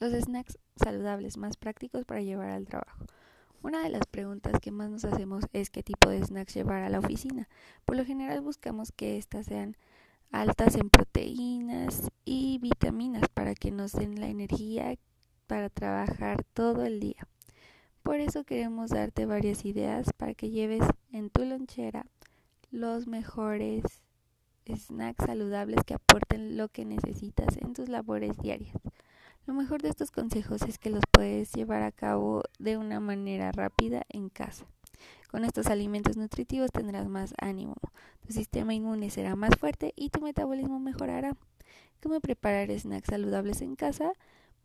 Los snacks saludables más prácticos para llevar al trabajo. Una de las preguntas que más nos hacemos es qué tipo de snacks llevar a la oficina. Por lo general buscamos que éstas sean altas en proteínas y vitaminas para que nos den la energía para trabajar todo el día. Por eso queremos darte varias ideas para que lleves en tu lonchera los mejores snacks saludables que aporten lo que necesitas en tus labores diarias. Lo mejor de estos consejos es que los puedes llevar a cabo de una manera rápida en casa. Con estos alimentos nutritivos tendrás más ánimo, tu sistema inmune será más fuerte y tu metabolismo mejorará. ¿Cómo preparar snacks saludables en casa?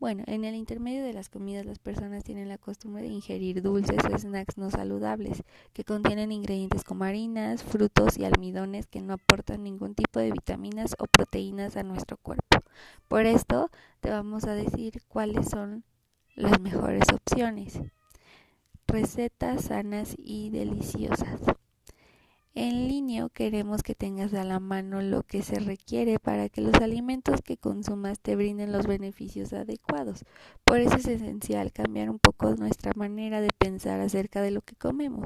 Bueno, en el intermedio de las comidas las personas tienen la costumbre de ingerir dulces o snacks no saludables, que contienen ingredientes como harinas, frutos y almidones que no aportan ningún tipo de vitaminas o proteínas a nuestro cuerpo. Por esto te vamos a decir cuáles son las mejores opciones. Recetas sanas y deliciosas. En línea queremos que tengas a la mano lo que se requiere para que los alimentos que consumas te brinden los beneficios adecuados. Por eso es esencial cambiar un poco nuestra manera de pensar acerca de lo que comemos.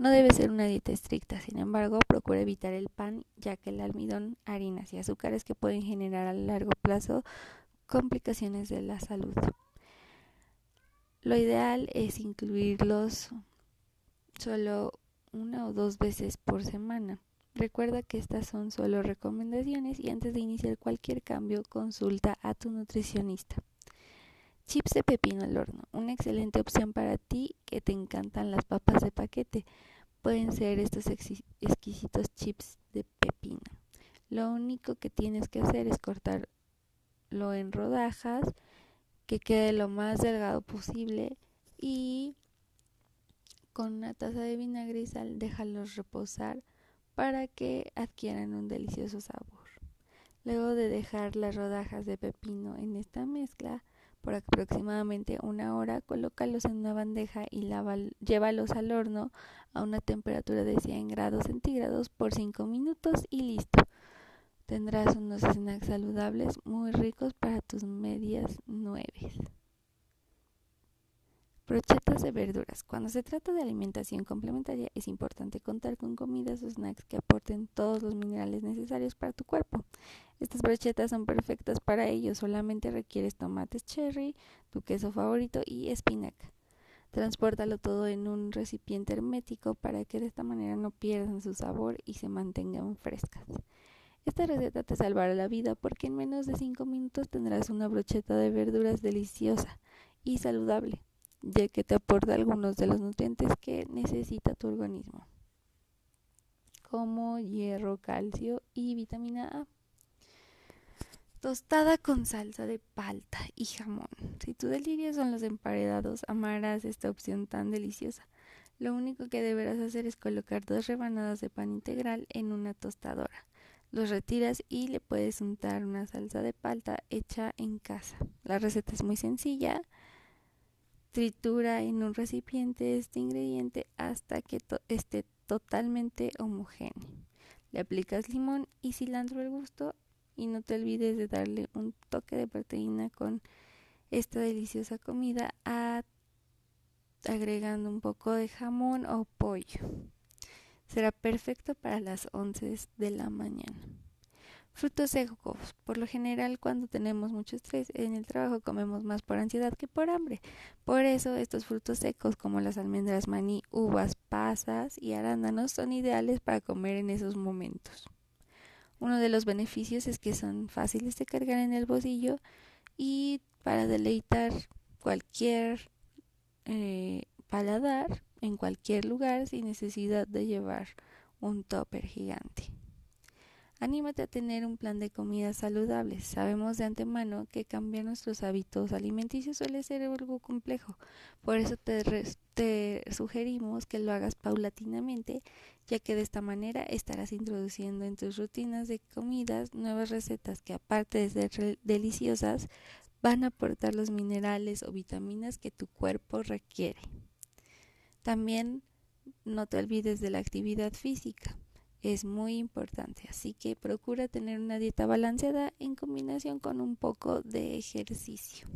No debe ser una dieta estricta, sin embargo, procura evitar el pan, ya que el almidón, harinas y azúcares que pueden generar a largo plazo complicaciones de la salud. Lo ideal es incluirlos solo una o dos veces por semana. Recuerda que estas son solo recomendaciones y antes de iniciar cualquier cambio consulta a tu nutricionista. Chips de pepino al horno, una excelente opción para ti que te encantan las papas de paquete. Pueden ser estos exquisitos chips de pepino. Lo único que tienes que hacer es cortarlo en rodajas, que quede lo más delgado posible y con una taza de vinagre sal déjalos reposar para que adquieran un delicioso sabor. Luego de dejar las rodajas de pepino en esta mezcla por aproximadamente una hora, colócalos en una bandeja y llévalos al horno a una temperatura de 100 grados centígrados por 5 minutos y listo. Tendrás unos snacks saludables muy ricos para tus medias nueves. Brochetas de verduras. Cuando se trata de alimentación complementaria es importante contar con comidas o snacks que aporten todos los minerales necesarios para tu cuerpo. Estas brochetas son perfectas para ello, solamente requieres tomates cherry, tu queso favorito y espinaca. Transpórtalo todo en un recipiente hermético para que de esta manera no pierdan su sabor y se mantengan frescas. Esta receta te salvará la vida porque en menos de 5 minutos tendrás una brocheta de verduras deliciosa y saludable ya que te aporta algunos de los nutrientes que necesita tu organismo, como hierro, calcio y vitamina A. Tostada con salsa de palta y jamón. Si tu delirio son los emparedados, amarás esta opción tan deliciosa. Lo único que deberás hacer es colocar dos rebanadas de pan integral en una tostadora. Los retiras y le puedes untar una salsa de palta hecha en casa. La receta es muy sencilla Tritura en un recipiente este ingrediente hasta que esté totalmente homogéneo. Le aplicas limón y cilantro al gusto y no te olvides de darle un toque de proteína con esta deliciosa comida agregando un poco de jamón o pollo. Será perfecto para las 11 de la mañana. Frutos secos. Por lo general, cuando tenemos mucho estrés en el trabajo, comemos más por ansiedad que por hambre. Por eso, estos frutos secos, como las almendras, maní, uvas, pasas y arándanos, son ideales para comer en esos momentos. Uno de los beneficios es que son fáciles de cargar en el bolsillo y para deleitar cualquier eh, paladar en cualquier lugar sin necesidad de llevar un topper gigante. Anímate a tener un plan de comida saludable. Sabemos de antemano que cambiar nuestros hábitos alimenticios suele ser algo complejo. Por eso te, te, sugerimos que lo hagas paulatinamente, ya que de esta manera estarás introduciendo en tus rutinas de comidas nuevas recetas que aparte de ser deliciosas, van a aportar los minerales o vitaminas que tu cuerpo requiere. También no te olvides de la actividad física es muy importante. Así que procura tener una dieta balanceada en combinación con un poco de ejercicio.